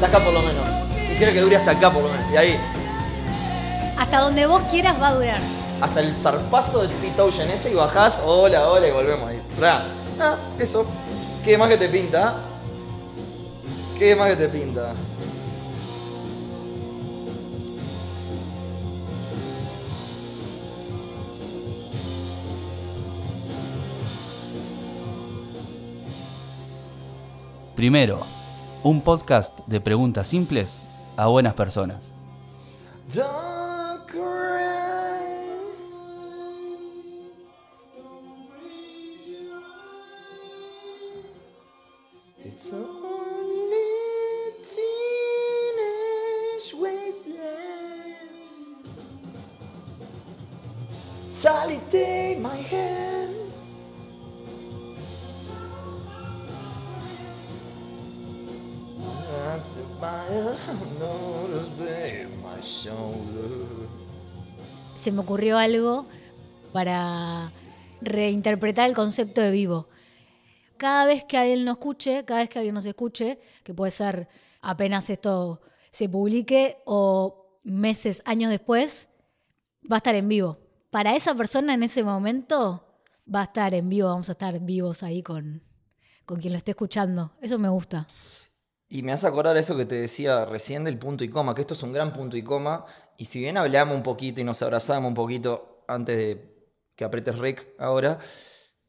Hasta acá por lo menos. Quisiera que dure hasta acá por lo menos. Y ahí, Hasta donde vos quieras va a durar. hasta el zarpazo del Pit Ocean ese y bajás, hola, hola y volvemos ahí. Ra. Ah, eso. ¿Qué más que te pinta? ¿Qué más que te pinta? Primero, un podcast de preguntas simples a buenas personas. My hand. Se me ocurrió algo para reinterpretar el concepto de vivo. Cada vez que alguien nos escuche, cada vez que alguien nos escuche, que puede ser apenas esto se publique o meses, años después, va a estar en vivo. Para esa persona en ese momento va a estar en vivo, vamos a estar vivos ahí con, con quien lo esté escuchando. Eso me gusta. Y me hace acordar eso que te decía recién del punto y coma, que esto es un gran punto y coma. Y si bien hablamos un poquito y nos abrazamos un poquito antes de que apretes rec ahora,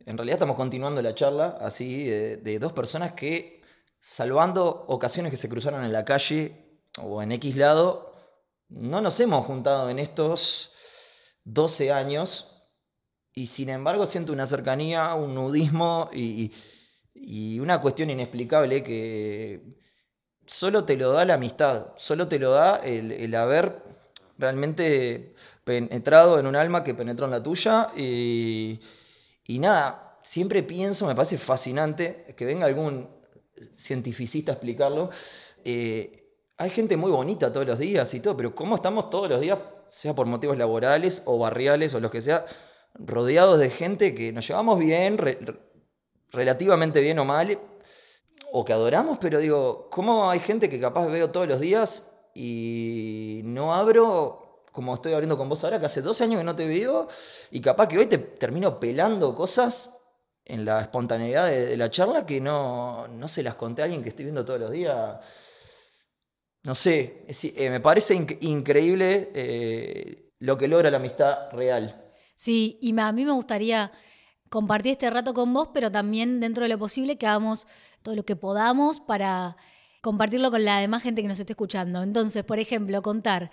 en realidad estamos continuando la charla así de, dos personas que, salvando ocasiones que se cruzaron en la calle o en X lado, no nos hemos juntado en estos 12 años. Y sin embargo siento una cercanía, un nudismo y una cuestión inexplicable que solo te lo da la amistad, solo te lo da el, el haber realmente penetrado en un alma que penetró en la tuya y, y nada, siempre pienso, me parece fascinante que venga algún cientificista a explicarlo. eh, hay gente muy bonita todos los días y todo, pero ¿cómo estamos todos los días, sea por motivos laborales o barriales o los que sea, rodeados de gente que nos llevamos bien, re- re- relativamente bien o mal, o que adoramos, pero digo, ¿cómo hay gente que capaz veo todos los días y no abro como estoy abriendo con vos ahora, que hace 12 años que no te veo, y capaz que hoy te termino pelando cosas en la espontaneidad de, la charla que no, no se las conté a alguien que estoy viendo todos los días. No sé, es- eh, me parece inc- increíble eh, lo que logra la amistad real. Sí, y a mí me gustaría compartir este rato con vos, pero también dentro de lo posible que hagamos todo lo que podamos para compartirlo con la demás gente que nos esté escuchando. Entonces, por ejemplo, contar,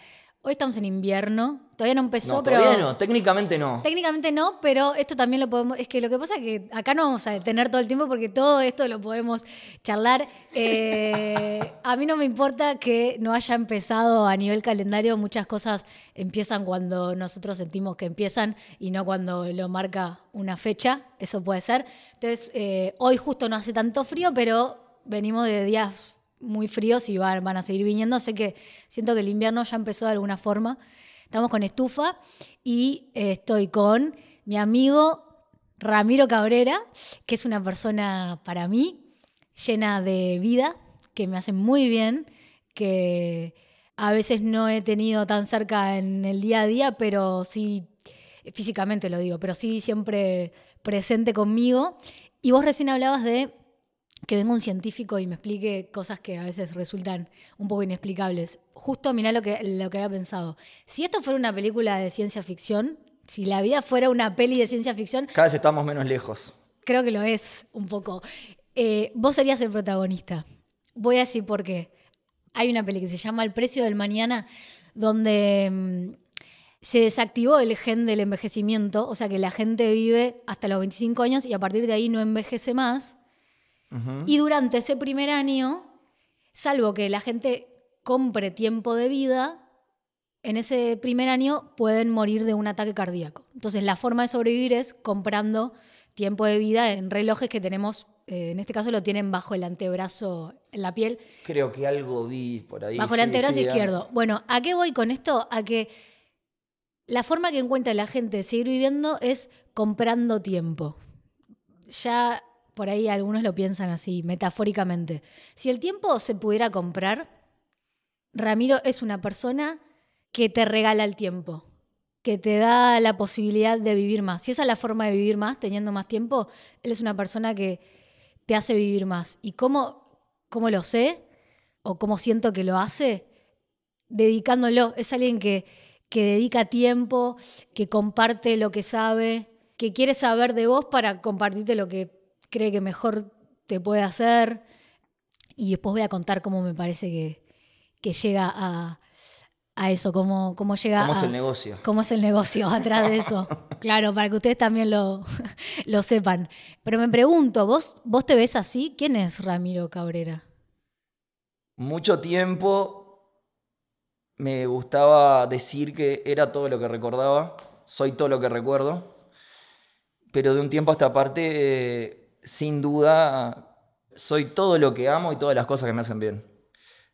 hoy estamos en invierno, todavía no empezó, No, pero... no, técnicamente no. Técnicamente no, pero esto también lo podemos. Es que lo que pasa es que acá no vamos a detener todo el tiempo porque todo esto lo podemos charlar. Eh, a mí no me importa que no haya empezado a nivel calendario. Muchas cosas empiezan cuando nosotros sentimos que empiezan y no cuando lo marca una fecha. Eso puede ser. Entonces, eh, hoy justo no hace tanto frío, pero venimos de días muy fríos y van, a seguir viniendo. Así que siento que el invierno ya empezó de alguna forma. Estamos con estufa y eh, estoy con mi amigo Ramiro Cabrera, que es una persona para mí llena de vida, que me hace muy bien, que a veces no he tenido tan cerca en el día a día, pero sí, físicamente lo digo, pero sí siempre presente conmigo. Y vos recién hablabas de que venga un científico y me explique cosas que a veces resultan un poco inexplicables. Justo mirá lo que, lo que había pensado. Si esto fuera una película de ciencia ficción, si la vida fuera una peli de ciencia ficción, Cada vez estamos menos lejos. creo que lo es un poco. Eh, vos serías el protagonista. Voy a decir por qué. Hay una peli que se llama El precio del mañana, donde mm, se desactivó el gen del envejecimiento, o sea que la gente vive hasta los 25 años y a partir de ahí no envejece más. Y durante ese primer año, salvo que la gente compre tiempo de vida, en ese primer año pueden morir de un ataque cardíaco. Entonces la forma de sobrevivir es comprando tiempo de vida en relojes que tenemos, eh, en este caso lo tienen bajo el antebrazo, en la piel, Creo que algo vi por ahí. bajo el antebrazo sí, izquierdo. Bueno, ¿a qué voy con esto? A que la forma que encuentra la gente de seguir viviendo es comprando tiempo. Ya por ahí algunos lo piensan así, metafóricamente. Si el tiempo se pudiera comprar, Ramiro es una persona que te regala el tiempo, que te da la posibilidad de vivir más. Si esa es la forma de vivir más, teniendo más tiempo, él es una persona que te hace vivir más. ¿Y cómo, cómo lo sé? ¿O cómo siento que lo hace? Dedicándolo. Es alguien que, que dedica tiempo, que comparte lo que sabe, que quiere saber de vos para compartirte lo que cree que mejor te puede hacer. Y después voy a contar cómo me parece que, que llega a, a eso, cómo, cómo llega ¿Cómo es a- el negocio? cómo es el negocio atrás de eso. Claro, para que ustedes también lo, lo sepan. Pero me pregunto, ¿vos, ¿vos te ves así? ¿Quién es Ramiro Cabrera? Mucho tiempo me gustaba decir que era todo lo que recordaba, soy todo lo que recuerdo, pero de un tiempo a esta parte, eh, sin duda, soy todo lo que amo y todas las cosas que me hacen bien.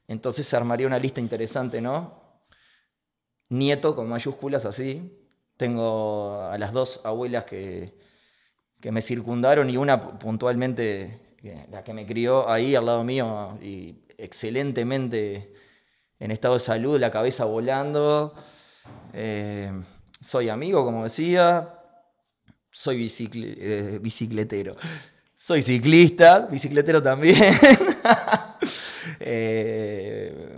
Entonces se armaría una lista interesante, ¿no? Nieto con mayúsculas así. Tengo a las dos abuelas que, que me circundaron y una pu- puntualmente, la que me crió ahí al lado mío y excelentemente en estado de salud, la cabeza volando. Eh, soy amigo, como decía. Soy eh, bicicletero. Soy ciclista, bicicletero también. Eh,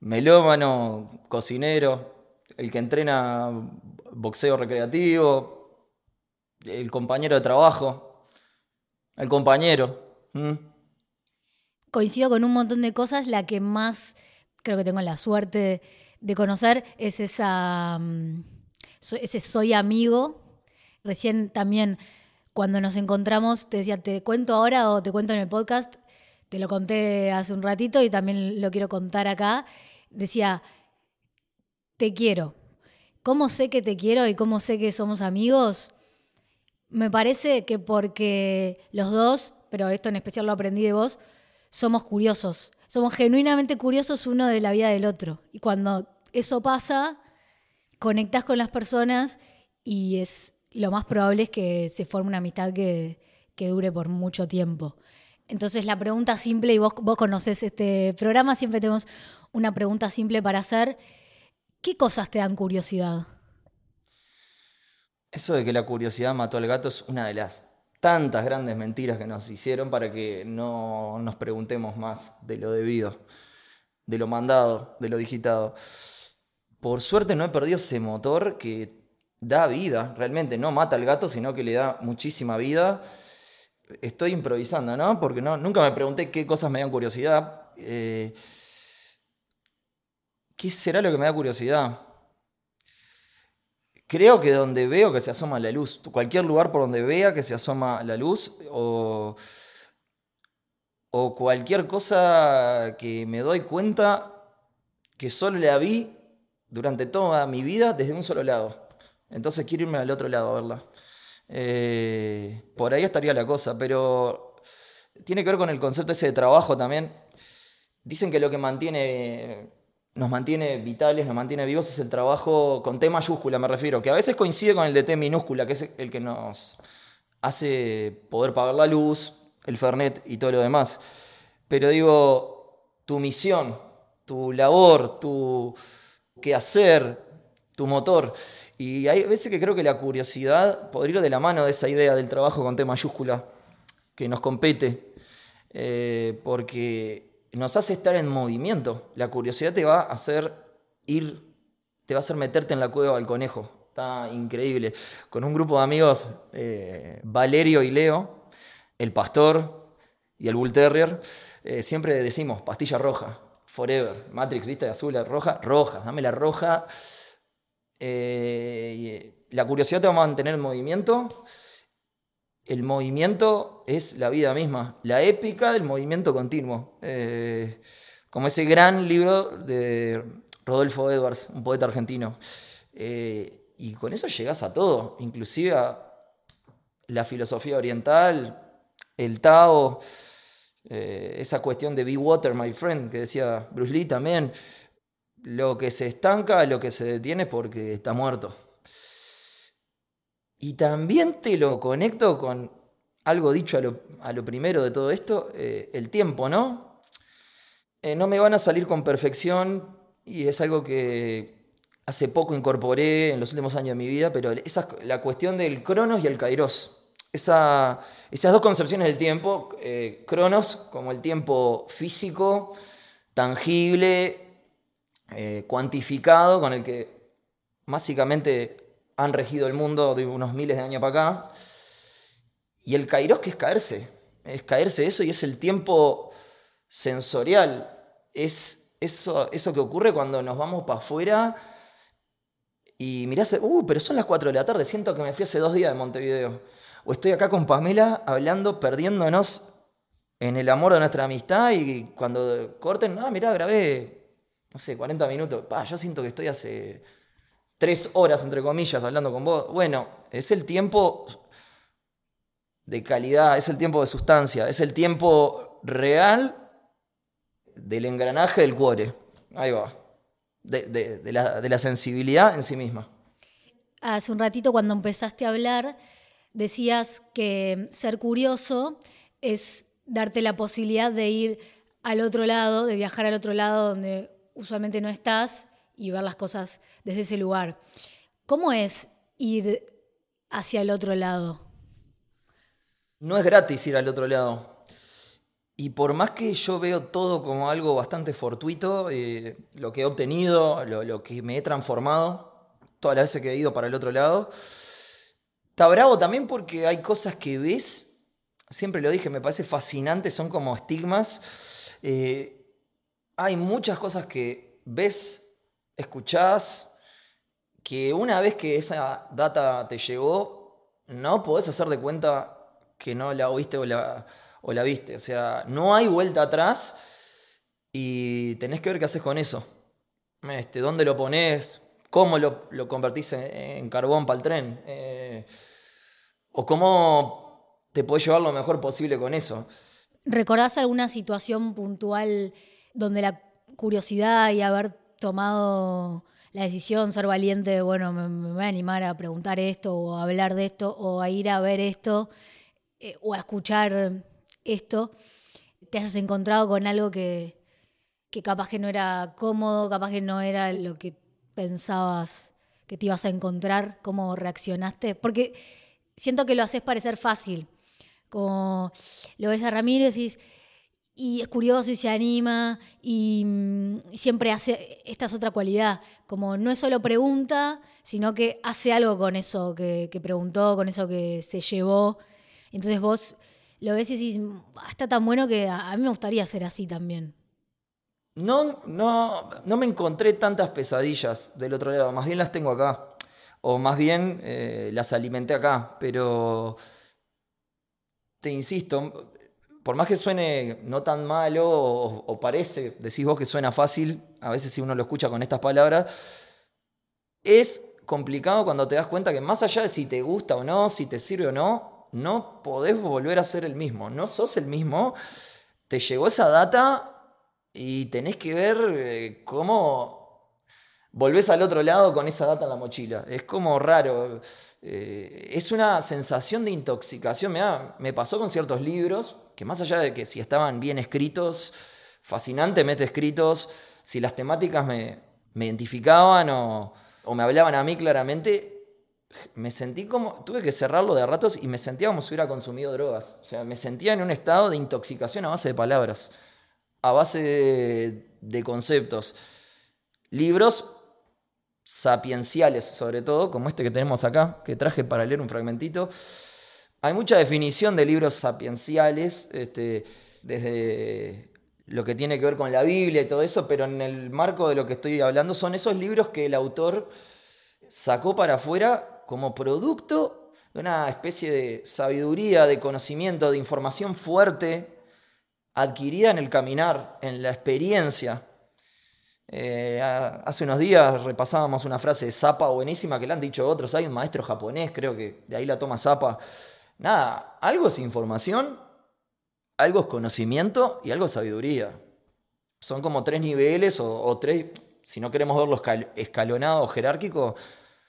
melómano, cocinero, el que entrena boxeo recreativo, el compañero de trabajo, el compañero. Coincido con un montón de cosas. La que más creo que tengo la suerte de conocer es esa, mm, ese soy amigo. Recién también cuando nos encontramos te decía, ¿te cuento ahora o te cuento en el podcast? Te lo conté hace un ratito y también lo quiero contar acá. Decía, te quiero. ¿Cómo sé que te quiero y cómo sé que somos amigos? Me parece que porque los dos, pero esto en especial lo aprendí de vos, somos curiosos. Somos genuinamente curiosos uno de la vida del otro. Y cuando eso pasa, conectás con las personas y es lo más probable es que se forme una amistad que, que dure por mucho tiempo. Entonces la pregunta simple, y vos, vos conocés este programa, siempre tenemos una pregunta simple para hacer. ¿Qué cosas te dan curiosidad? Eso de que la curiosidad mató al gato es una de las tantas grandes mentiras que nos hicieron para que no nos preguntemos más de lo debido, de lo mandado, de lo digitado. Por suerte no he perdido ese motor que da vida, realmente no mata al gato, sino que le da muchísima vida. Estoy improvisando, ¿no? Porque no, nunca me pregunté qué cosas me dan curiosidad. Eh, ¿Qué será lo que me da curiosidad? Creo que donde veo que se asoma la luz, cualquier lugar por donde vea que se asoma la luz, o, o cualquier cosa que me doy cuenta que solo la vi durante toda mi vida desde un solo lado. Entonces quiero irme al otro lado a verla. Eh, por ahí estaría la cosa, pero tiene que ver con el concepto ese de trabajo también. Dicen que lo que mantiene, nos mantiene vitales, nos mantiene vivos es el trabajo con T mayúscula, me refiero, que a veces coincide con el de T minúscula, que es el que nos hace poder pagar la luz, el Fernet y todo lo demás. Pero digo, tu misión, tu labor, tu quehacer, tu motor. Y hay veces que creo que la curiosidad podría ir de la mano de esa idea del trabajo con T mayúscula, que nos compete, eh, porque nos hace estar en movimiento. La curiosidad te va a hacer ir, te va a hacer meterte en la cueva del conejo. Está increíble. Con un grupo de amigos, eh, Valerio y Leo, el pastor y el Bull Terrier, eh, siempre decimos pastilla roja, forever. Matrix, ¿viste? Azul, roja, roja, dame la roja. Eh, y la curiosidad te va a mantener en movimiento. El movimiento es la vida misma, la épica del movimiento continuo. Eh, como ese gran libro de Rodolfo Edwards, un poeta argentino. Eh, y con eso llegas a todo, inclusive a la filosofía oriental, el Tao, eh, esa cuestión de be water, my friend, que decía Bruce Lee también. Lo que se estanca, lo que se detiene es porque está muerto. Y también te lo conecto con algo dicho a lo, a lo primero de todo esto, eh, el tiempo, ¿no? Eh, no me van a salir con perfección y es algo que hace poco incorporé en los últimos años de mi vida, pero esa, la cuestión del cronos y el kairos. Esa, esas dos concepciones del tiempo, eh, cronos como el tiempo físico, tangible, eh, cuantificado, con el que básicamente han regido el mundo de unos miles de años para acá, y el kairos que es caerse, es caerse eso y es el tiempo sensorial, es eso, eso que ocurre cuando nos vamos para afuera y mirás, uh, pero son las 4 de la tarde, siento que me fui hace dos días de Montevideo. O estoy acá con Pamela hablando, perdiéndonos en el amor de nuestra amistad y cuando corten, ah, mirá, grabé, no sé, 40 minutos. Pa, yo siento que estoy hace tres horas, entre comillas, hablando con vos. Bueno, es el tiempo de calidad, es el tiempo de sustancia, es el tiempo real del engranaje del cuore. Ahí va. De, la, de, la, sensibilidad en sí misma. Hace un ratito cuando empezaste a hablar, decías que ser curioso es darte la posibilidad de ir al otro lado, de viajar al otro lado donde usualmente no estás y ver las cosas desde ese lugar. ¿Cómo es ir hacia el otro lado? No es gratis ir al otro lado. Y por más que yo veo todo como algo bastante fortuito, eh, lo que he obtenido, lo, que me he transformado, todas las veces que he ido para el otro lado, está bravo también porque hay cosas que ves, siempre lo dije, me parece fascinante, son como estigmas. Eh, hay muchas cosas que ves, escuchás, que una vez que esa data te llegó, no podés hacer de cuenta que no la oíste o la viste. O sea, no hay vuelta atrás y tenés que ver qué haces con eso. Este, ¿Dónde lo pones? ¿Cómo lo, convertís en, carbón para el tren? Eh, ¿O cómo te puedes llevar lo mejor posible con eso? ¿Recordás alguna situación puntual donde la curiosidad y haber tomado la decisión, ser valiente, bueno, me, voy a animar a preguntar esto o a hablar de esto o a ir a ver esto eh, o a escuchar esto, te hayas encontrado con algo que, capaz que no era cómodo, capaz que no era lo que pensabas que te ibas a encontrar, cómo reaccionaste, porque siento que lo haces parecer fácil, como lo ves a Ramiro y decís, y es curioso y se anima y, mm, siempre hace, esta es otra cualidad, como no es solo pregunta, sino que hace algo con eso que, preguntó, con eso que se llevó. Entonces vos lo ves y dices, ah, está tan bueno que a, mí me gustaría ser así también. No, no, no me encontré tantas pesadillas del otro lado, más bien las tengo acá. O más bien eh, las alimenté acá. Pero te insisto, por más que suene no tan malo o, parece, decís vos que suena fácil, a veces si uno lo escucha con estas palabras, es complicado cuando te das cuenta que más allá de si te gusta o no, si te sirve o no, no podés volver a ser el mismo, no sos el mismo, te llegó esa data y tenés que ver eh, cómo volvés al otro lado con esa data en la mochila. Es como raro. Eh, es una sensación de intoxicación. Me, me pasó con ciertos libros que más allá de que si estaban bien escritos, fascinantemente escritos, si las temáticas me, identificaban o, me hablaban a mí claramente, me sentí como, tuve que cerrarlo de ratos y me sentía como si hubiera consumido drogas. O sea, me sentía en un estado de intoxicación a base de palabras, a base de, conceptos. Libros sapienciales, sobre todo, como este que tenemos acá, que traje para leer un fragmentito. Hay mucha definición de libros sapienciales, este, desde lo que tiene que ver con la Biblia y todo eso, pero en el marco de lo que estoy hablando son esos libros que el autor sacó para afuera como producto de una especie de sabiduría, de conocimiento, de información fuerte adquirida en el caminar, en la experiencia. Eh, hace unos días repasábamos una frase de Zapa buenísima que le han dicho otros. Hay un maestro japonés, creo que de ahí la toma Zapa. Nada, algo es información, algo es conocimiento y algo es sabiduría. Son como tres niveles o, o tres, si no queremos verlo escalonado o jerárquico,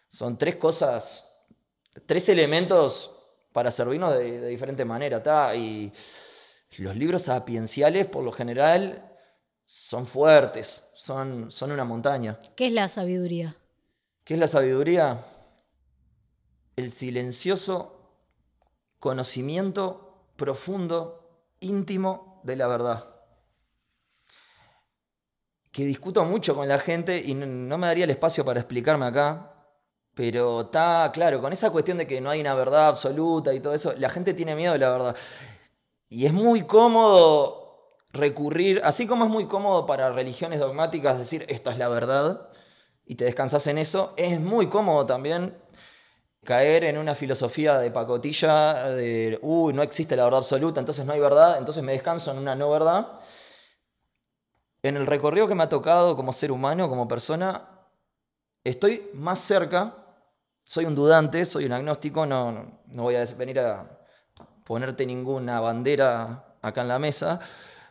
son tres cosas, tres elementos para servirnos de, de diferente manera. ¿tá? Y los libros sapienciales, por lo general, son fuertes, son, son una montaña. ¿Qué es la sabiduría? ¿Qué es la sabiduría? El silencioso conocimiento profundo, íntimo de la verdad. Que discuto mucho con la gente y no- me daría el espacio para explicarme acá, pero está claro, con esa cuestión de que no hay una verdad absoluta y todo eso, la gente tiene miedo de la verdad. Y es muy cómodo recurrir, así como es muy cómodo para religiones dogmáticas decir esta es la verdad y te descansas en eso, es muy cómodo también caer en una filosofía de pacotilla de, uy, no existe la verdad absoluta, entonces no hay verdad, entonces me descanso en una no verdad. En el recorrido que me ha tocado como ser humano, como persona, estoy más cerca, soy un dudante, soy un agnóstico, no, no, no voy a venir a ponerte ninguna bandera acá en la mesa,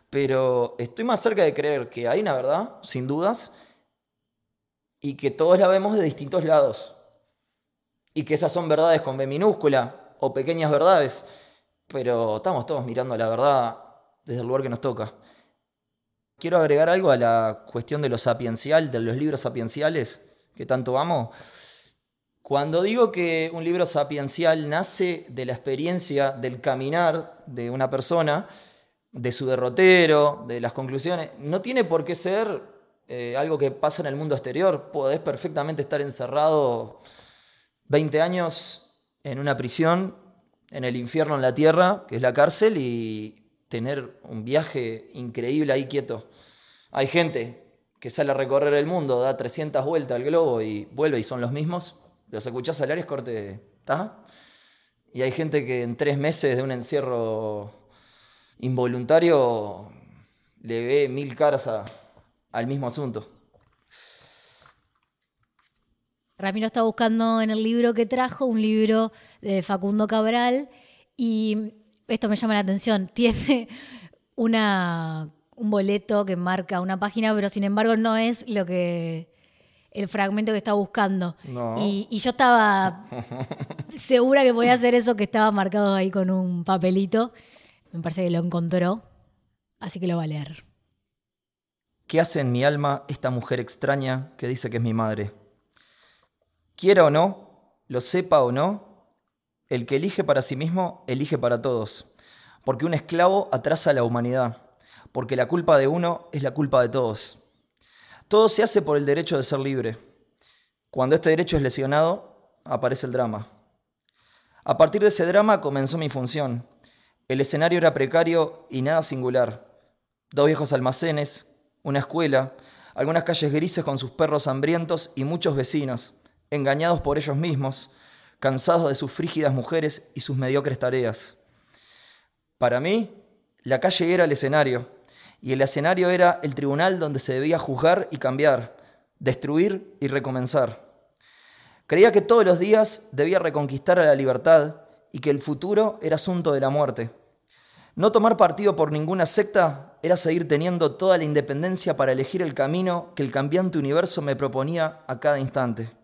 pero estoy más cerca de creer que hay una verdad, sin dudas, y que todos la vemos de distintos lados y que esas son verdades con B minúscula o pequeñas verdades, pero estamos todos mirando la verdad desde el lugar que nos toca. Quiero agregar algo a la cuestión de lo sapiencial, de los libros sapienciales que tanto amo. Cuando digo que un libro sapiencial nace de la experiencia del caminar de una persona, de su derrotero, de las conclusiones, no tiene por qué ser eh, algo que pasa en el mundo exterior. Podés perfectamente estar encerrado 20 años en una prisión, en el infierno en la tierra, que es la cárcel, y tener un viaje increíble ahí quieto. Hay gente que sale a recorrer el mundo, da 300 vueltas al globo y vuelve y son los mismos. Los escuchás es corte, ¿está? Y hay gente que en tres meses de un encierro involuntario le ve mil caras al mismo asunto. Ramiro está buscando en el libro que trajo, un libro de Facundo Cabral, y esto me llama la atención. Tiene una, un boleto que marca una página, pero sin embargo no es lo que el fragmento que está buscando. No. Y, y yo estaba segura que podía hacer eso que estaba marcado ahí con un papelito. Me parece que lo encontró, así que lo va a leer. ¿Qué hace en mi alma esta mujer extraña que dice que es mi madre? Quiera o no, lo sepa o no, el que elige para sí mismo, elige para todos. Porque un esclavo atrasa a la humanidad. Porque la culpa de uno es la culpa de todos. Todo se hace por el derecho de ser libre. Cuando este derecho es lesionado, aparece el drama. A partir de ese drama comenzó mi función. El escenario era precario y nada singular. Dos viejos almacenes, una escuela, algunas calles grises con sus perros hambrientos y muchos vecinos, engañados por ellos mismos, cansados de sus frígidas mujeres y sus mediocres tareas. Para mí, la calle era el escenario, y el escenario era el tribunal donde se debía juzgar y cambiar, destruir y recomenzar. Creía que todos los días debía reconquistar a la libertad y que el futuro era asunto de la muerte. No tomar partido por ninguna secta era seguir teniendo toda la independencia para elegir el camino que el cambiante universo me proponía a cada instante.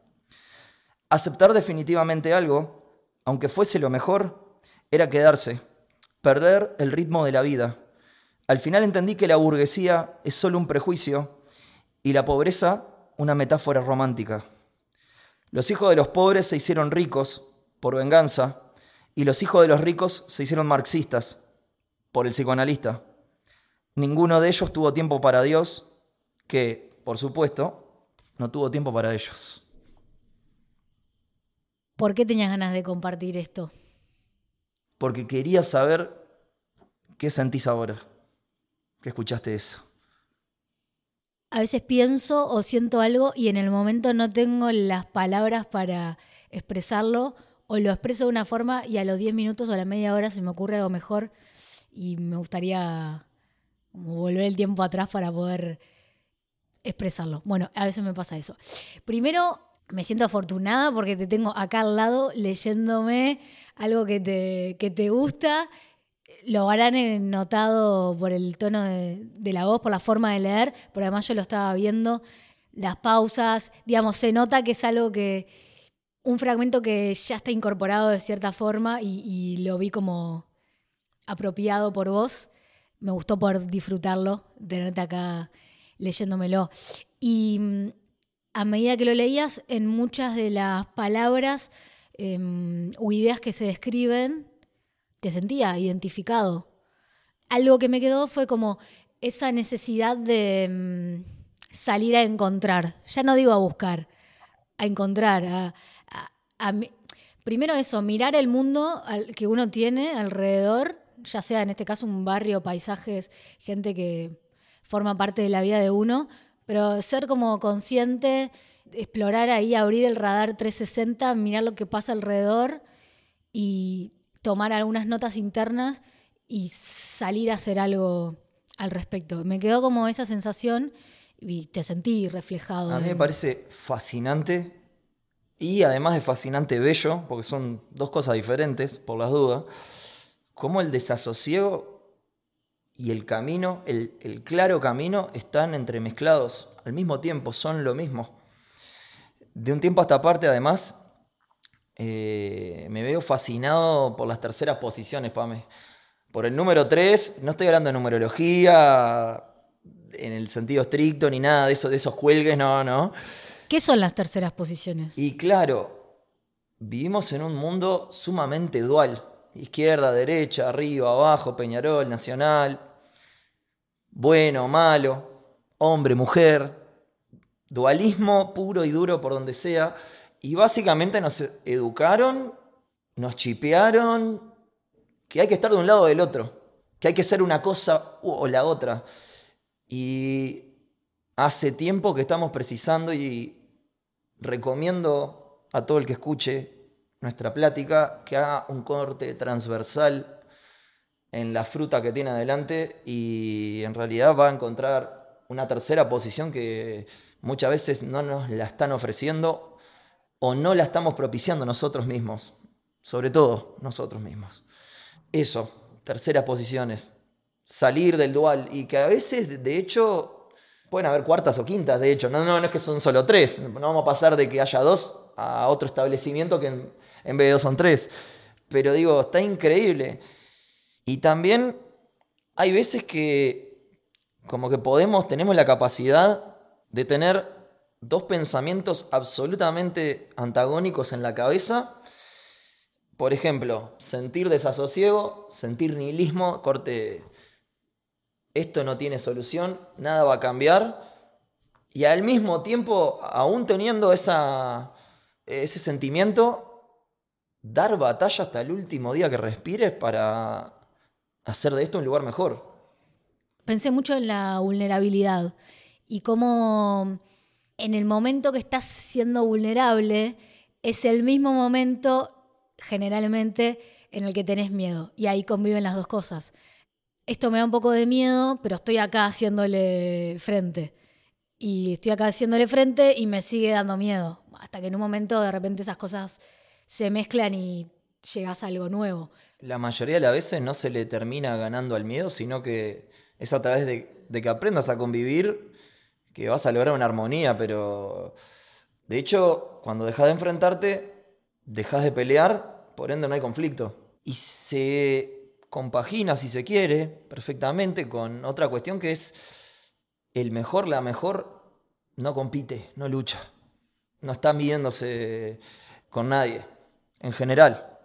Aceptar definitivamente algo, aunque fuese lo mejor, era quedarse, perder el ritmo de la vida. Al final entendí que la burguesía es solo un prejuicio y la pobreza una metáfora romántica. Los hijos de los pobres se hicieron ricos por venganza y los hijos de los ricos se hicieron marxistas por el psicoanalista. Ninguno de ellos tuvo tiempo para Dios, que, por supuesto, no tuvo tiempo para ellos. ¿Por qué tenías ganas de compartir esto? Porque quería saber qué sentís ahora, que escuchaste eso. A veces pienso o siento algo y en el momento no tengo las palabras para expresarlo o lo expreso de una forma y a los 10 minutos o a la media hora se me ocurre algo mejor y me gustaría como volver el tiempo atrás para poder expresarlo. Bueno, a veces me pasa eso. Primero, me siento afortunada porque te tengo acá al lado leyéndome algo que te, que te gusta. Lo habrán notado por el tono de, la voz, por la forma de leer, pero además yo lo estaba viendo, las pausas, digamos, se nota que es algo que un fragmento que ya está incorporado de cierta forma y, y lo vi como apropiado por vos. Me gustó por disfrutarlo, tenerte acá leyéndomelo. Y mm, a medida que lo leías, en muchas de las palabras em, o ideas que se describen, te sentía identificado. Algo que me quedó fue como esa necesidad de mm, salir a encontrar. Ya no digo a buscar, a encontrar. A, primero eso, mirar el mundo que uno tiene alrededor, ya sea en este caso un barrio, paisajes, gente que forma parte de la vida de uno, pero ser como consciente, explorar ahí, abrir el radar 360, mirar lo que pasa alrededor y tomar algunas notas internas y salir a hacer algo al respecto. Me quedó como esa sensación y te sentí reflejado. A mí me parece fascinante y además de fascinante bello, porque son dos cosas diferentes, por las dudas, cómo el desasosiego y el camino, el, el claro camino, están entremezclados al mismo tiempo, son lo mismo. De un tiempo a esta parte, además, eh, me veo fascinado por las terceras posiciones, Pame. Por el número 3, no estoy hablando de numerología en el sentido estricto ni nada de eso, de esos cuelgues, no, no. ¿Qué son las terceras posiciones? Y claro, vivimos en un mundo sumamente dual. Izquierda, derecha, arriba, abajo, Peñarol, Nacional. Bueno, malo, hombre, mujer. Dualismo puro y duro por donde sea. Y básicamente nos educaron, nos chipearon, que hay que estar de un lado o del otro. Que hay que ser una cosa o la otra. Y hace tiempo que estamos precisando y recomiendo a todo el que escuche nuestra plática que haga un corte transversal en la fruta que tiene adelante y en realidad va a encontrar una tercera posición que muchas veces no nos la están ofreciendo o no la estamos propiciando nosotros mismos, sobre todo nosotros mismos. Eso, terceras posiciones, salir del dual y que a veces, de hecho, pueden haber cuartas o quintas, de hecho, no, no, no es que son solo tres, no vamos a pasar de que haya dos a otro establecimiento que en, en vez de dos son tres, pero digo, está increíble. Y también hay veces que como que podemos, tenemos la capacidad de tener dos pensamientos absolutamente antagónicos en la cabeza. Por ejemplo, sentir desasosiego, sentir nihilismo, corte, esto no tiene solución, nada va a cambiar. Y al mismo tiempo, aún teniendo esa, ese sentimiento, dar batalla hasta el último día que respires para hacer de esto un lugar mejor. Pensé mucho en la vulnerabilidad y cómo en el momento que estás siendo vulnerable es el mismo momento generalmente en el que tenés miedo y ahí conviven las dos cosas. Esto me da un poco de miedo, pero estoy acá haciéndole frente. Y estoy acá haciéndole frente y me sigue dando miedo. Hasta que en un momento de repente esas cosas se mezclan y llegas a algo nuevo. La mayoría de las veces no se le termina ganando al miedo, sino que es a través de, que aprendas a convivir que vas a lograr una armonía, pero de hecho, cuando dejas de enfrentarte, dejas de pelear, por ende no hay conflicto. Y se compagina, si se quiere, perfectamente con otra cuestión que es el mejor, la mejor, no compite, no lucha, no está midiéndose con nadie, en general.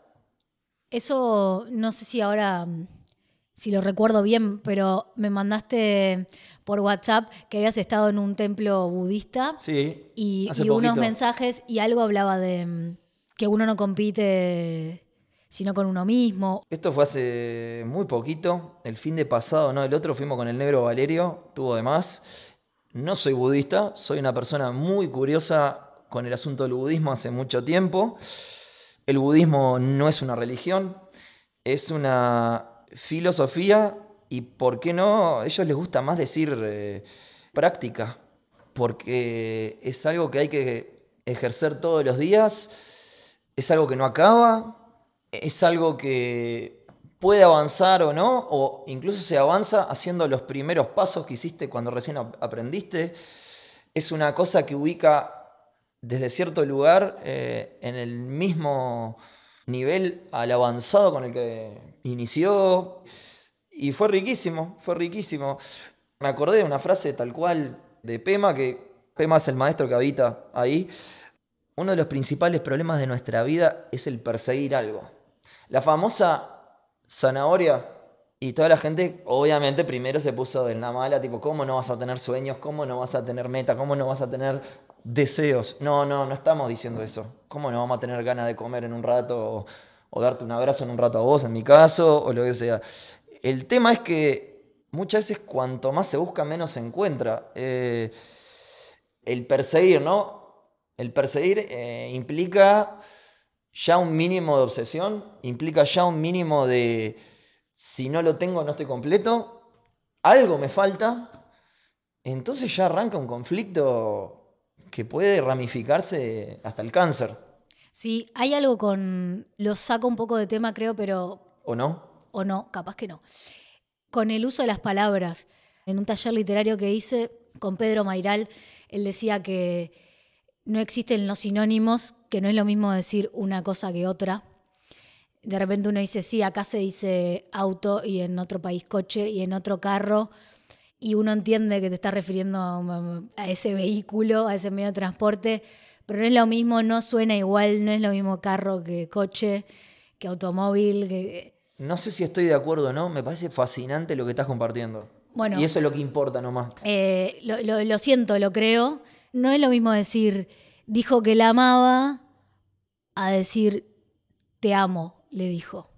Eso no sé si ahora, mm, si lo recuerdo bien, pero me mandaste por WhatsApp que habías estado en un templo budista Sí, y, hace y unos mensajes y algo hablaba de mm, que uno no compite sino con uno mismo. Esto fue hace muy poquito, el fin de pasado, ¿no? El otro fuimos con el negro Valerio, tuvo de más. No soy budista, soy una persona muy curiosa con el asunto del budismo hace mucho tiempo. El budismo no es una religión, es una filosofía y, ¿por qué no? A ellos les gusta más decir eh, práctica, porque es algo que hay que ejercer todos los días, es algo que no acaba, es algo que puede avanzar o no, o incluso se avanza haciendo los primeros pasos que hiciste cuando recién ap- aprendiste. Es una cosa que ubica desde cierto lugar eh, en el mismo nivel al avanzado con el que inició. Y fue riquísimo, fue riquísimo. Me acordé de una frase tal cual de Pema, que Pema es el maestro que habita ahí. Uno de los principales problemas de nuestra vida es el perseguir algo. La famosa zanahoria y toda la gente, obviamente, primero se puso en la mala, tipo, ¿cómo no vas a tener sueños? ¿Cómo no vas a tener meta? ¿Cómo no vas a tener deseos? No, no, no estamos diciendo eso. ¿Cómo no vamos a tener ganas de comer en un rato o, darte un abrazo en un rato a vos, en mi caso, o lo que sea? El tema es que muchas veces cuanto más se busca, menos se encuentra. Eh, el perseguir, ¿no? El perseguir eh, implica ya un mínimo de obsesión, implica ya un mínimo de si no lo tengo no estoy completo, algo me falta, entonces ya arranca un conflicto que puede ramificarse hasta el cáncer. Sí, hay algo con, lo saco un poco de tema creo, pero... ¿O no? O no, capaz que no. Con el uso de las palabras. En un taller literario que hice con Pedro Mairal, él decía que no existen los sinónimos, que no es lo mismo decir una cosa que otra de repente uno dice, sí, acá se dice auto y en otro país coche y en otro carro, y uno entiende que te está refiriendo a, ese vehículo, a ese medio de transporte, pero no es lo mismo, no suena igual, no es lo mismo carro que coche, que automóvil. Que... No sé si estoy de acuerdo o no, me parece fascinante lo que estás compartiendo. Bueno, y eso es lo que importa nomás. Eh, lo, lo siento, lo creo. No es lo mismo decir, dijo que la amaba, a decir, te amo le dijo.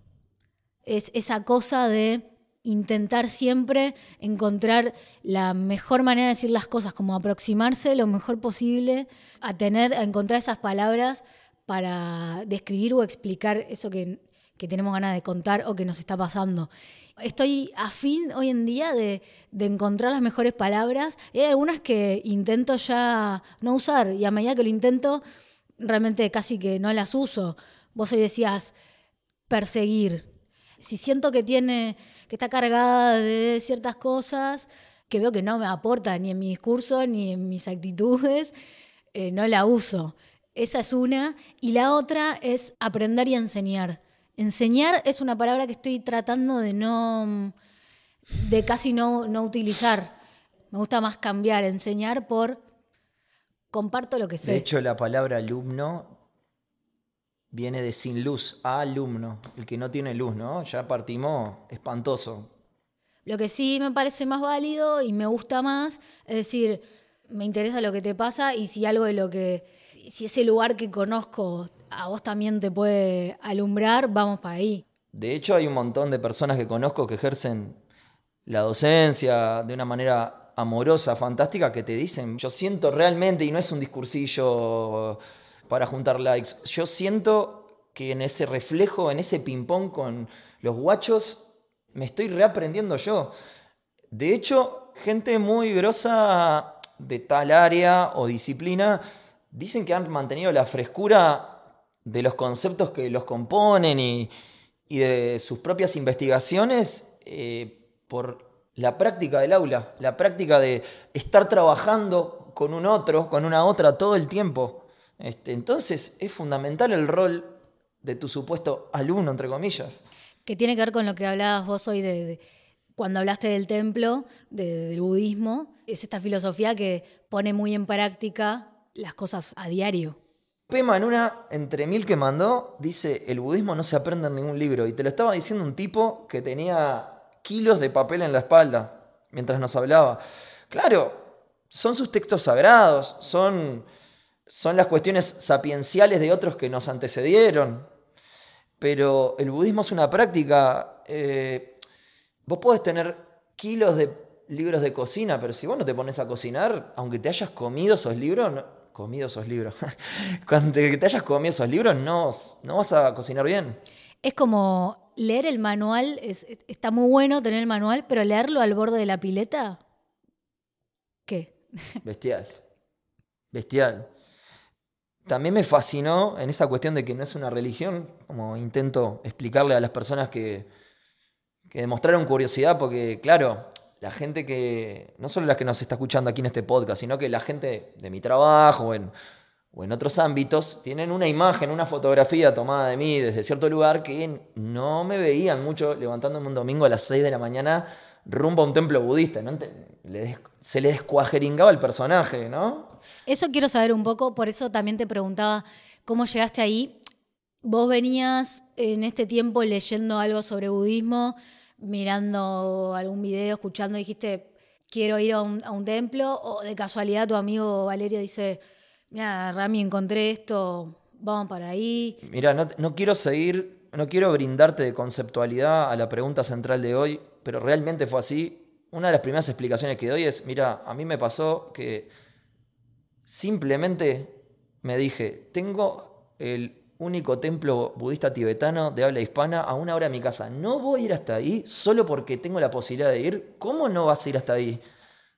Es esa cosa de intentar siempre encontrar la mejor manera de decir las cosas, como aproximarse lo mejor posible a tener, a encontrar esas palabras para describir o explicar eso que, tenemos ganas de contar o que nos está pasando. Estoy afín hoy en día de, de encontrar las mejores palabras. Hay algunas que intento ya no usar y a medida que lo intento, realmente casi que no las uso. Vos hoy decías, perseguir. Si siento que tiene, que está cargada de ciertas cosas que veo que no me aporta ni en mi discurso ni en mis actitudes, eh, no la uso. Esa es una. Y la otra es aprender y enseñar. Enseñar es una palabra que estoy tratando de no, de casi no, no utilizar. Me gusta más cambiar, enseñar por comparto lo que sé. De hecho, la palabra alumno viene de sin luz, alumno, el que no tiene luz, ¿no? Ya partimos espantoso. Lo que sí me parece más válido y me gusta más, es decir, me interesa lo que te pasa y si algo de lo que, si ese lugar que conozco a vos también te puede alumbrar, vamos para ahí. De hecho, hay un montón de personas que conozco que ejercen la docencia de una manera amorosa, fantástica, que te dicen, yo siento realmente, y no es un discursillo para juntar likes. Yo siento que en ese reflejo, en ese ping-pong con los guachos, me estoy reaprendiendo yo. De hecho, gente muy grosa de tal área o disciplina dicen que han mantenido la frescura de los conceptos que los componen y, de sus propias investigaciones eh, por la práctica del aula, la práctica de estar trabajando con un otro, con una otra todo el tiempo. Este, entonces es fundamental el rol de tu supuesto alumno, entre comillas. Que tiene que ver con lo que hablabas vos hoy de, cuando hablaste del templo, del budismo. Es esta filosofía que pone muy en práctica las cosas a diario. Pema en una entre mil que mandó dice, el budismo no se aprende en ningún libro. Y te lo estaba diciendo un tipo que tenía kilos de papel en la espalda mientras nos hablaba. Claro, son sus textos sagrados, son son las cuestiones sapienciales de otros que nos antecedieron. Pero el budismo es una práctica. Eh, vos podés tener kilos de libros de cocina, pero si vos no te pones a cocinar, aunque te hayas comido esos libros, no, comido esos libros, cuando te, hayas comido esos libros, no, no vas a cocinar bien. Es como leer el manual, está muy bueno tener el manual, pero leerlo al borde de la pileta, ¿qué? Bestial. Bestial. También me fascinó en esa cuestión de que no es una religión, como intento explicarle a las personas que, que demostraron curiosidad, porque claro, la gente que, no solo las que nos está escuchando aquí en este podcast, sino que la gente de mi trabajo, en, o en otros ámbitos, tienen una imagen, una fotografía tomada de mí desde cierto lugar que no me veían mucho levantándome un domingo a las 6 de la mañana rumbo a un templo budista. Se le descuajeringaba el personaje, ¿no? Eso quiero saber un poco, por eso también te preguntaba cómo llegaste ahí. Vos venías en este tiempo leyendo algo sobre budismo, mirando algún video, escuchando, dijiste, quiero ir a un, templo, o de casualidad tu amigo Valerio dice, mira, Rami, encontré esto, vamos para ahí. Mira, no, quiero seguir, no quiero brindarte de conceptualidad a la pregunta central de hoy, pero realmente fue así. Una de las primeras explicaciones que doy es, mira, a mí me pasó que simplemente me dije, tengo el único templo budista tibetano de habla hispana a una hora de mi casa. No voy a ir hasta ahí solo porque tengo la posibilidad de ir. ¿Cómo no vas a ir hasta ahí?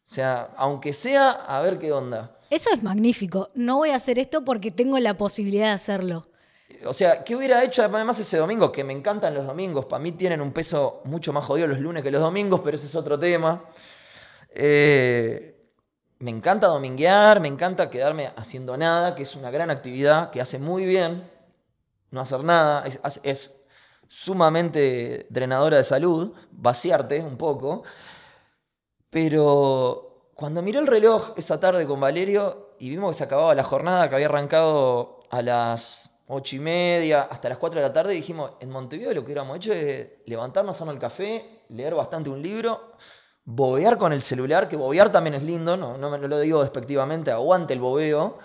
O sea, aunque sea, a ver qué onda. Eso es magnífico. No voy a hacer esto porque tengo la posibilidad de hacerlo. O sea, ¿qué hubiera hecho además ese domingo? Que me encantan los domingos. Para mí tienen un peso mucho más jodido los lunes que los domingos, pero ese es otro tema. Eh, me encanta dominguear, me encanta quedarme haciendo nada, que es una gran actividad que hace muy bien. No hacer nada es, sumamente drenadora de salud, vaciarte un poco. Pero cuando miró el reloj esa tarde con Valerio y vimos que se acababa la jornada, que había arrancado a las ocho y media hasta las 4 de la tarde, dijimos, en Montevideo lo que hubiéramos hecho es levantarnos, hacernos el café, leer bastante un libro, bobear con el celular, que bobear también es lindo, no, no, no lo digo despectivamente, aguante el bobeo.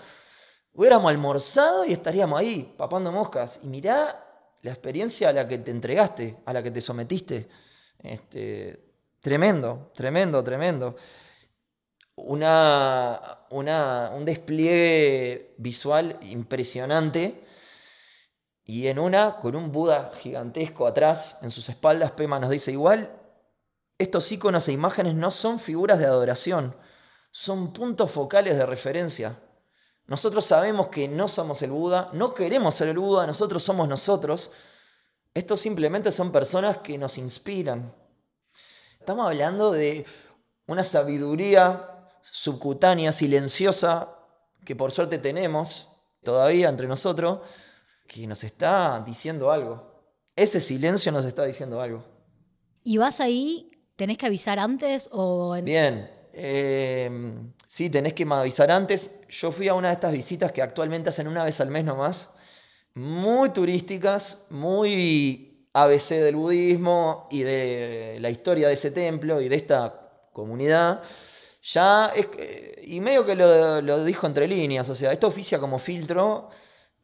Hubiéramos almorzado y estaríamos ahí, papando moscas. Y mirá la experiencia a la que te entregaste, a la que te sometiste. Este, tremendo, tremendo, tremendo una, un despliegue visual impresionante. Y en una, con un Buda gigantesco atrás, en sus espaldas, Pema nos dice igual, estos iconos e imágenes no son figuras de adoración, son puntos focales de referencia. Nosotros sabemos que no somos el Buda, no queremos ser el Buda, nosotros somos nosotros. Estos simplemente son personas que nos inspiran. Estamos hablando de una sabiduría subcutánea, silenciosa, que por suerte tenemos todavía entre nosotros, que nos está diciendo algo. Ese silencio nos está diciendo algo. ¿Y vas ahí? ¿Tenés que avisar antes o...? Bien, em, sí, tenés que avisar antes. Yo fui a una de estas visitas que actualmente hacen una vez al mes nomás, muy turísticas, muy ABC del budismo y de la historia de ese templo y de esta comunidad ya y medio que lo, dijo entre líneas, o sea, esto oficia como filtro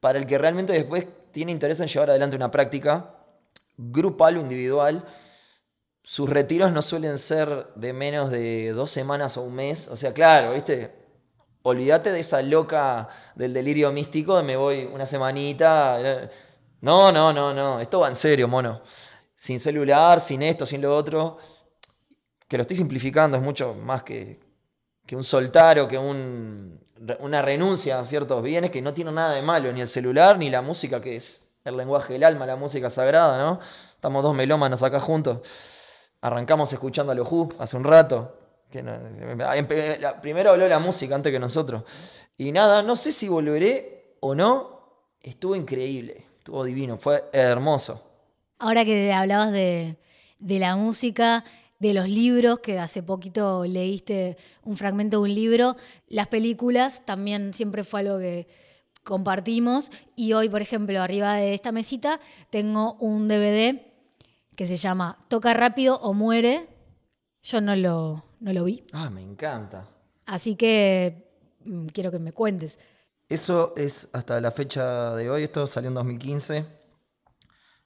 para el que realmente después tiene interés en llevar adelante una práctica grupal o individual. Sus retiros no suelen ser de menos de dos semanas o un mes, o sea, claro, ¿viste? Olvídate de esa loca del delirio místico de me voy una semanita. No, no, no, no, esto va en serio, mono. Sin celular, sin esto, sin lo otro. Que lo estoy simplificando, es mucho más que, que un soltar o que un, una renuncia a ciertos bienes que no tiene nada de malo, ni el celular, ni la música, que es el lenguaje del alma, la música sagrada, ¿no? Estamos dos melómanos acá juntos. Arrancamos escuchando a los hace un rato. Que primero habló la música antes que nosotros. Y nada, no sé si volveré o no. Estuvo increíble, estuvo divino, fue hermoso. Ahora que hablabas de, de la música, de los libros, que hace poquito leíste un fragmento de un libro, las películas también siempre fue algo que compartimos y hoy, por ejemplo, arriba de esta mesita tengo un DVD que se llama Toca rápido o muere. Yo no lo, no lo vi. Ah, me encanta. Así que mm, quiero que me cuentes. Eso es hasta la fecha de hoy, esto salió en 2015.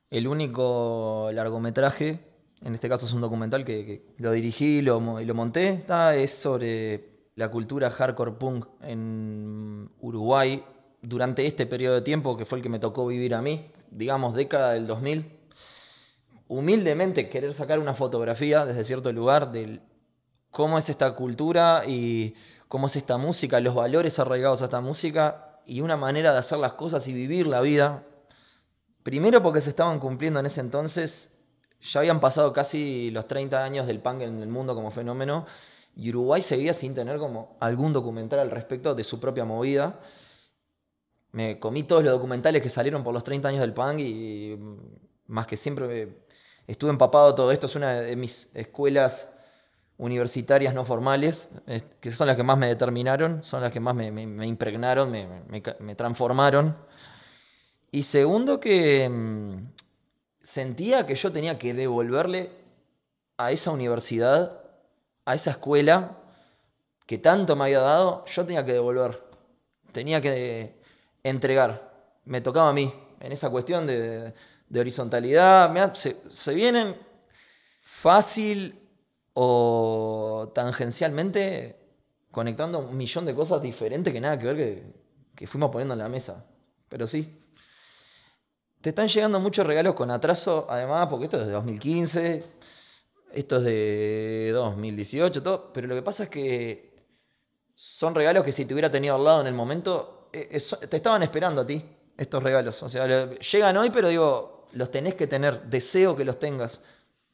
El único largometraje en este caso es un documental que, lo dirigí y lo, monté. Está, es sobre la cultura hardcore punk en Uruguay durante este periodo de tiempo que fue el que me tocó vivir a mí, digamos década del 2000. Humildemente querer sacar una fotografía desde cierto lugar de cómo es esta cultura y cómo es esta música, los valores arraigados a esta música y una manera de hacer las cosas y vivir la vida. Primero porque se estaban cumpliendo en ese entonces ya habían pasado casi los 30 años del punk en el mundo como fenómeno y Uruguay seguía sin tener como algún documental al respecto de su propia movida. Me comí todos los documentales que salieron por los 30 años del punk y mm, más que siempre estuve empapado todo esto. Es una de mis escuelas universitarias no formales, que son las que más me determinaron, son las que más me, me- me impregnaron, me, me- transformaron. Y segundo que mm, sentía que yo tenía que devolverle a esa universidad, a esa escuela que tanto me había dado, yo tenía que devolver. Tenía que entregar. Me tocaba a mí en esa cuestión de horizontalidad. Me ha- se, vienen fácil o tangencialmente conectando un millón de cosas diferentes que nada que ver que, que fuimos poniendo en la mesa. Pero sí. Te están llegando muchos regalos con atraso, además, porque esto es de 2015, esto es de 2018, todo. Pero lo que pasa es que son regalos que si te hubiera tenido al lado en el momento, eh, eso- te estaban esperando a ti, estos regalos. O sea, llegan hoy, pero digo, los tenés que tener, deseo que los tengas.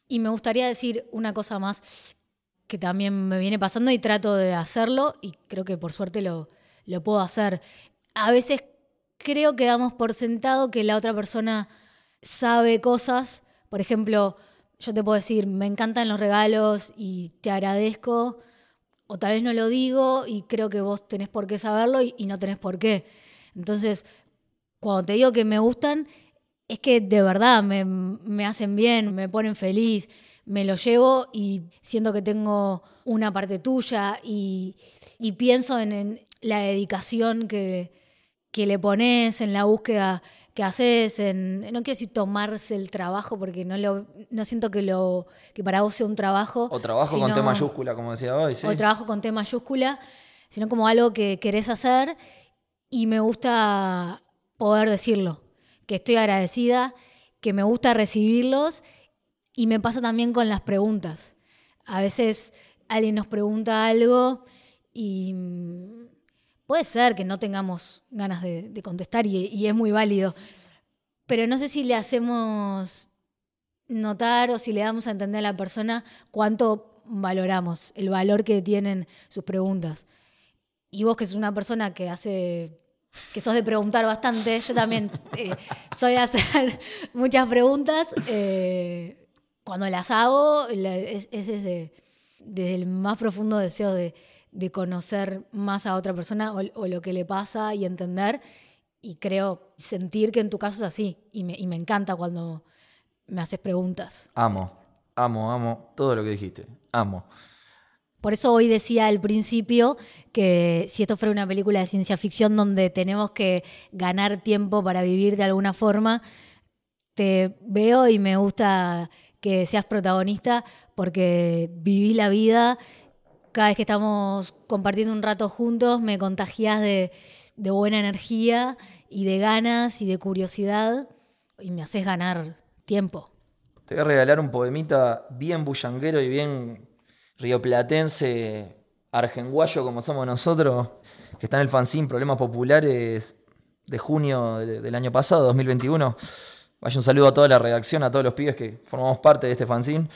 Y me gustaría decir una cosa más que también me viene pasando y trato de hacerlo y creo que por suerte lo, puedo hacer. A veces creo que damos por sentado que la otra persona sabe cosas. Por ejemplo, yo te puedo decir, me encantan los regalos y te agradezco, o tal vez no lo digo y creo que vos tenés por qué saberlo y, y no tenés por qué. Entonces, cuando te digo que me gustan, es que de verdad me, me hacen bien, me ponen feliz, me lo llevo y siento que tengo una parte tuya y, y pienso en, en la dedicación que, que le pones, en la búsqueda que haces, en, no quiero decir tomarse el trabajo porque no, lo, no siento que, lo, que para vos sea un trabajo. O trabajo con T mayúscula, como decía hoy. ¿sí? o trabajo con T mayúscula, sino como algo que querés hacer y me gusta poder decirlo, que estoy agradecida, que me gusta recibirlos y me pasa también con las preguntas. A veces alguien nos pregunta algo y mm, puede ser que no tengamos ganas de, contestar y, y es muy válido, pero no sé si le hacemos notar o si le damos a entender a la persona cuánto valoramos, el valor que tienen sus preguntas. Y vos que sos una persona que hace, que sos de preguntar bastante, yo también eh, soy de hacer muchas preguntas. eh, cuando las hago es desde, desde el más profundo deseo de, de conocer más a otra persona o, o lo que le pasa y entender. Y creo sentir que en tu caso es así. Y me, y me encanta cuando me haces preguntas. Amo, amo, amo todo lo que dijiste. Amo. Por eso hoy decía al principio que si esto fuera una película de ciencia ficción donde tenemos que ganar tiempo para vivir de alguna forma, te veo y me gusta que seas protagonista porque vivís la vida. Cada vez que estamos compartiendo un rato juntos, me contagias de, de buena energía y de ganas y de curiosidad y me haces ganar tiempo. Te voy a regalar un poemita bien bullanguero y bien rioplatense, argenguayo como somos nosotros, que está en el fanzine Problemas Populares de junio de- del año pasado, 2021. Vaya un saludo a toda la redacción, a todos los pibes que formamos parte de este fanzine,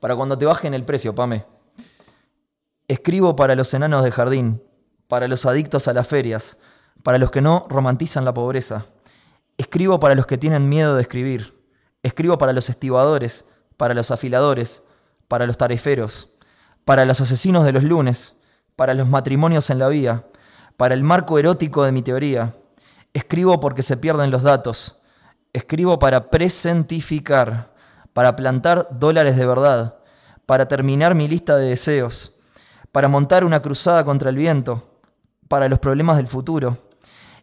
para cuando te bajen el precio, Pame. Escribo para los enanos de jardín, para los adictos a las ferias, para los que no romantizan la pobreza. Escribo para los que tienen miedo de escribir. Escribo para los estibadores, para los afiladores, para los tariferos, para los asesinos de los lunes, para los matrimonios en la vía, para el marco erótico de mi teoría. Escribo porque se pierden los datos. Escribo para presentificar, para plantar dólares de verdad, para terminar mi lista de deseos, para montar una cruzada contra el viento, para los problemas del futuro.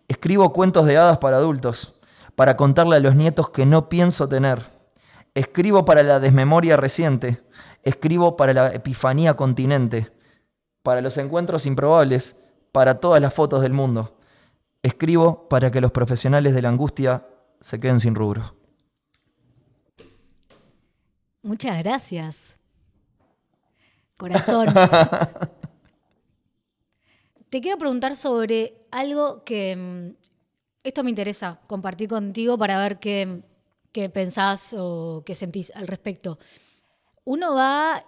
Escribo cuentos de hadas para adultos, para contarle a los nietos que no pienso tener. Escribo para la desmemoria reciente. Escribo para la epifanía continente. Para los encuentros improbables. Para todas las fotos del mundo. Escribo para que los profesionales de la angustia se queden sin rubro. Muchas gracias. Corazón. Te quiero preguntar sobre algo que mm, esto me interesa compartir contigo para ver qué, qué pensás o qué sentís al respecto. Uno va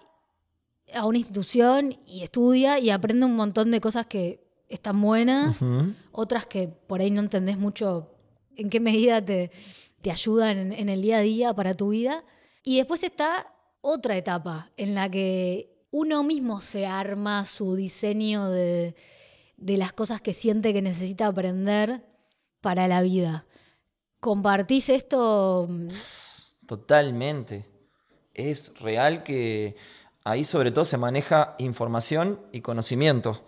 a una institución y estudia y aprende un montón de cosas que están buenas, otras que por ahí no entendés mucho en qué medida te, te ayudan en, en el día a día para tu vida. Y después está otra etapa en la que uno mismo se arma su diseño de, de las cosas que siente que necesita aprender para la vida. ¿Compartís esto? Totalmente. Es real que ahí sobre todo se maneja información y conocimiento.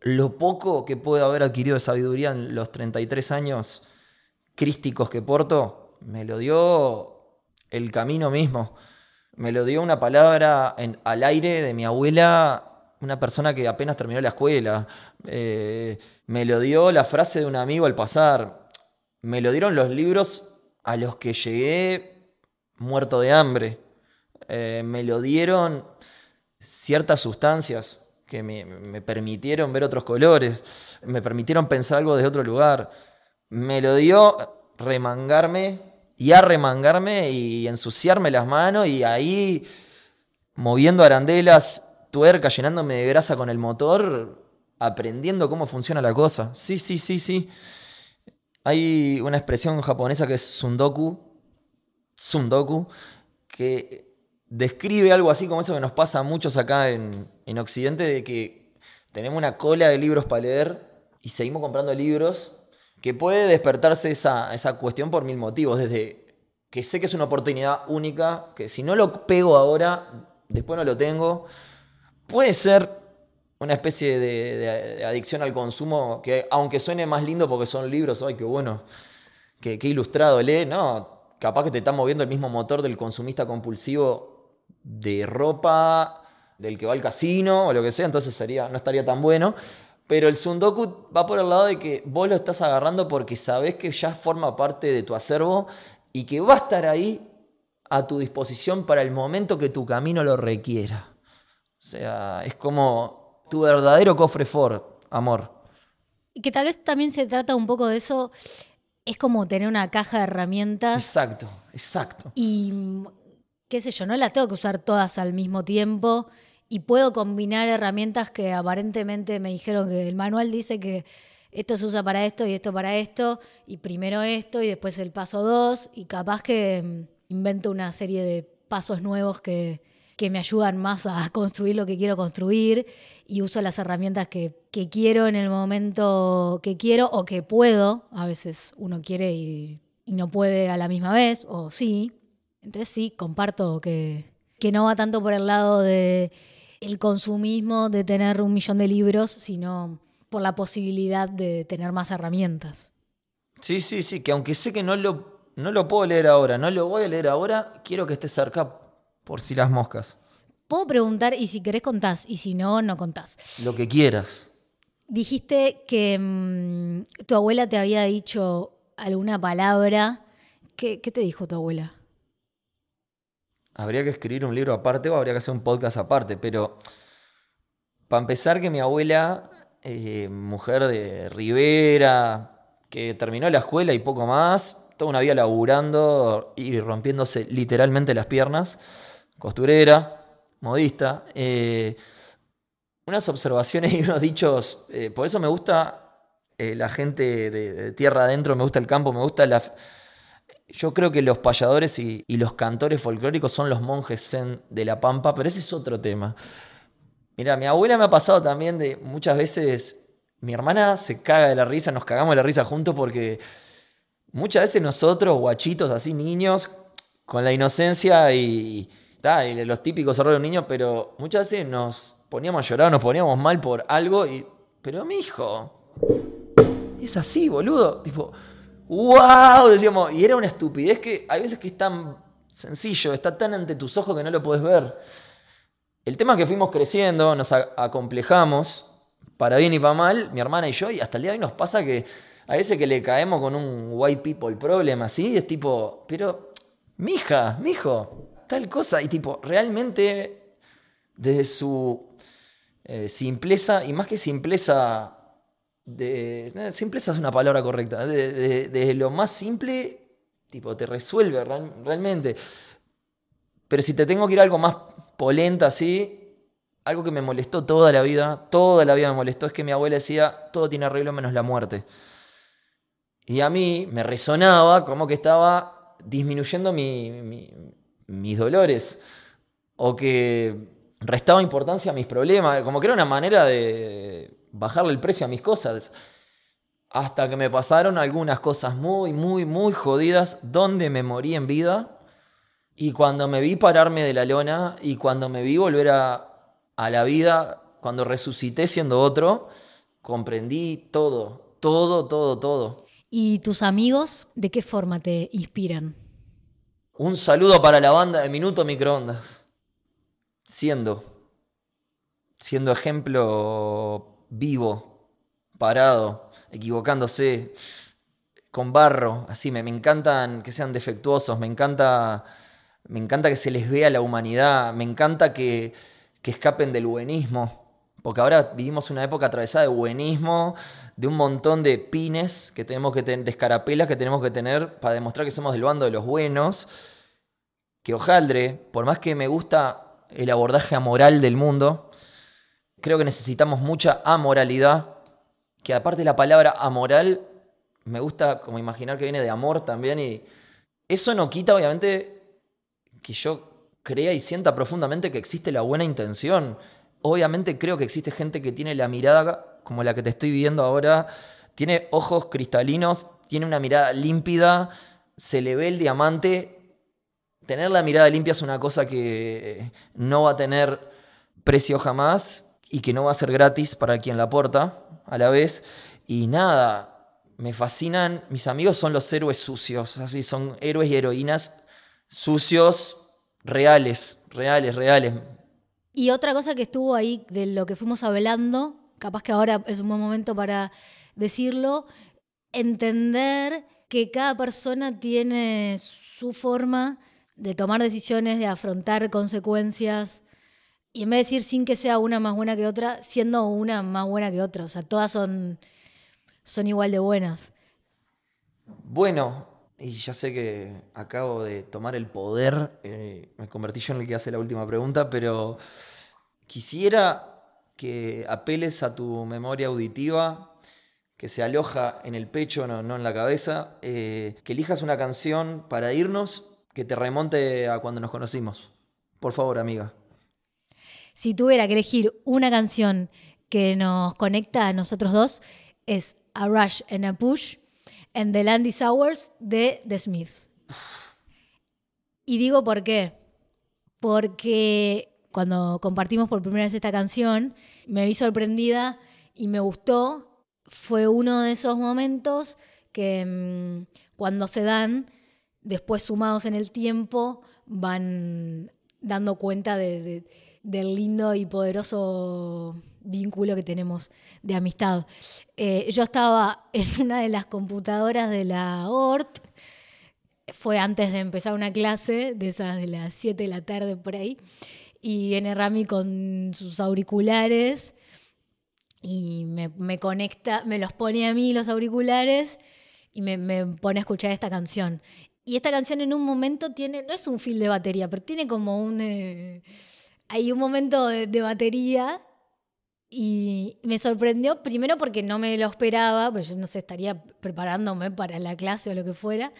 Lo poco que puedo haber adquirido de sabiduría en los 33 años crísticos que porto, me lo dio el camino mismo. Me lo dio una palabra en, al aire de mi abuela, una persona que apenas terminó la escuela. Eh, me lo dio la frase de un amigo al pasar. Me lo dieron los libros a los que llegué muerto de hambre. Eh, me lo dieron ciertas sustancias que me, me, permitieron ver otros colores, me permitieron pensar algo de otro lugar. Me lo dio remangarme y arremangarme y ensuciarme las manos y ahí moviendo arandelas, tuerca, llenándome de grasa con el motor, aprendiendo cómo funciona la cosa. Sí, sí, sí, sí. Hay una expresión japonesa que es sundoku, sundoku, que describe algo así como eso que nos pasa a muchos acá en, en Occidente, de que tenemos una cola de libros para leer y seguimos comprando libros que puede despertarse esa, esa cuestión por mil motivos, desde que sé que es una oportunidad única, que si no lo pego ahora, después no lo tengo, puede ser una especie de, adicción al consumo que aunque suene más lindo porque son libros, ay, qué bueno, qué, ilustrado lee, no, capaz que te está moviendo el mismo motor del consumista compulsivo de ropa, del que va al casino o lo que sea, entonces sería, no estaría tan bueno. Pero el Sundoku va por el lado de que vos lo estás agarrando porque sabés que ya forma parte de tu acervo y que va a estar ahí a tu disposición para el momento que tu camino lo requiera. O sea, es como tu verdadero cofre Ford, amor. Y que tal vez también se trata un poco de eso, es como tener una caja de herramientas. Exacto, exacto. Y qué sé yo, no las tengo que usar todas al mismo tiempo y puedo combinar herramientas que aparentemente me dijeron que el manual dice que esto se usa para esto y esto para esto, y primero esto y después el paso dos, y capaz que mm, invento una serie de pasos nuevos que, que me ayudan más a construir lo que quiero construir y uso las herramientas que, que quiero en el momento que quiero o que puedo. A veces uno quiere y, y no puede a la misma vez, o sí. Entonces sí, comparto que, que no va tanto por el lado de el consumismo de tener un millón de libros, sino por la posibilidad de tener más herramientas. Sí, sí, sí, que aunque sé que no lo, no lo puedo leer ahora, no lo voy a leer ahora, quiero que esté cerca por si las moscas. Puedo preguntar, y si querés contás, y si no, no contás. Lo que quieras. Dijiste que mmm, tu abuela te había dicho alguna palabra. ¿Qué, ¿Qué te dijo tu abuela? habría que escribir un libro aparte o habría que hacer un podcast aparte, pero para empezar que mi abuela, eh, mujer de Rivera, que terminó la escuela y poco más, toda una vida laburando y rompiéndose literalmente las piernas, costurera, modista, eh, unas observaciones y unos dichos, eh, por eso me gusta eh, la gente de, tierra adentro, me gusta el campo, me gusta la yo creo que los payadores y, los cantores folclóricos son los monjes zen de la pampa, pero ese es otro tema. Mira, mi abuela me ha pasado también de muchas veces, mi hermana se caga de la risa, nos cagamos de la risa juntos porque muchas veces nosotros, guachitos, así niños, con la inocencia y, y los típicos errores de un niño, pero muchas veces nos poníamos a llorar, nos poníamos mal por algo, pero mi hijo, es así, boludo, tipo... ¡Wow! Decíamos, y era una estupidez que hay veces que es tan sencillo, está tan ante tus ojos que no lo puedes ver. El tema es que fuimos creciendo, nos acomplejamos, para bien y para mal, mi hermana y yo, y hasta el día de hoy nos pasa que a veces que le caemos con un white people problem así, es tipo, pero, mija, mijo, tal cosa, y tipo, realmente, desde su eh, simpleza, y más que simpleza de, simpleza es una palabra correcta, de, de, lo más simple, tipo, te resuelve real, realmente. Pero si te tengo que ir a algo más polenta así, algo que me molestó toda la vida, toda la vida me molestó, es que mi abuela decía, todo tiene arreglo menos la muerte. Y a mí me resonaba como que estaba disminuyendo mis dolores, o que restaba importancia a mis problemas, como que era una manera de bajarle el precio a mis cosas. Hasta que me pasaron algunas cosas muy, muy, muy jodidas, donde me morí en vida. Y cuando me vi pararme de la lona y cuando me vi volver a, a la vida, cuando resucité siendo otro, comprendí todo, todo, todo, todo. ¿Y tus amigos de qué forma te inspiran? Un saludo para la banda de Minuto Microondas. Siendo, siendo ejemplo vivo, parado, equivocándose, con barro, así, me, me encantan que sean defectuosos, me encanta, me encanta que se les vea la humanidad, me encanta que, que escapen del buenismo. Porque ahora vivimos una época atravesada de buenismo, de un montón de pines que tenemos que tener, de escarapelas que tenemos que tener para demostrar que somos del bando de los buenos. Que hojaldre, por más que me gusta el abordaje amoral del mundo, creo que necesitamos mucha amoralidad. Que aparte la palabra amoral, me gusta como imaginar que viene de amor también. Y eso no quita, obviamente, que yo crea y sienta profundamente que existe la buena intención. Obviamente creo que existe gente que tiene la mirada como la que te estoy viendo ahora, tiene ojos cristalinos, tiene una mirada límpida, se le ve el diamante. Tener la mirada limpia es una cosa que no va a tener precio jamás y que no va a ser gratis para quien la aporta a la vez. Y nada, me fascinan, mis amigos son los héroes sucios, así son héroes y heroínas sucios, reales, reales, reales. Y otra cosa que estuvo ahí de lo que fuimos hablando, capaz que ahora es un buen momento para decirlo, entender que cada persona tiene su forma de tomar decisiones, de afrontar consecuencias, y en vez de decir sin que sea una más buena que otra, siendo una más buena que otra, o sea, todas son, son igual de buenas. Bueno, y ya sé que acabo de tomar el poder, eh, me convertí yo en el que hace la última pregunta, pero quisiera que apeles a tu memoria auditiva, que se aloja en el pecho, no, en la cabeza, eh, que elijas una canción para irnos que te remonte a cuando nos conocimos. Por favor, amiga. Si tuviera que elegir una canción que nos conecta a nosotros dos, es A Rush and a Push en The Landy Hours de The Smiths. Y digo por qué. Porque cuando compartimos por primera vez esta canción, me vi sorprendida y me gustó. Fue uno de esos momentos que mm, cuando se dan, después sumados en el tiempo, van dando cuenta del lindo y poderoso vínculo que tenemos de amistad. Eh, yo estaba en una de las computadoras de la ORT, fue antes de empezar una clase, de esas de las 7 de la tarde por ahí, y viene Rami con sus auriculares y me, conecta, me los pone a mí los auriculares y me, pone a escuchar esta canción. Y esta canción en un momento tiene, no es un fil de batería, pero tiene como un... Eh, hay un momento de batería y me sorprendió, primero porque no me lo esperaba, pues yo no sé, estaría preparándome para la clase o lo que fuera.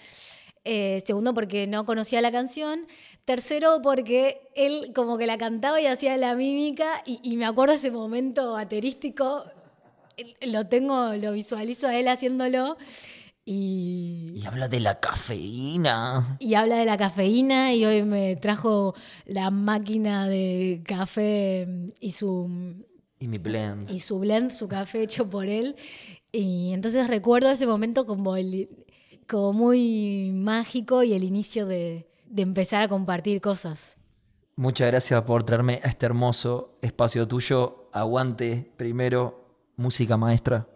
Eh, segundo, porque no conocía la canción. Tercero, porque él como que la cantaba y hacía la mímica. Y, me acuerdo ese momento baterístico. Lo tengo, lo visualizo a él haciéndolo. Y, y, habla de la cafeína. Y habla de la cafeína y hoy me trajo la máquina de café y su y mi blend. Y su blend, su café hecho por él. Y entonces recuerdo ese momento como, el, como muy mágico y el inicio de, de empezar a compartir cosas. Muchas gracias por traerme a este hermoso espacio tuyo. Aguante primero, música maestra.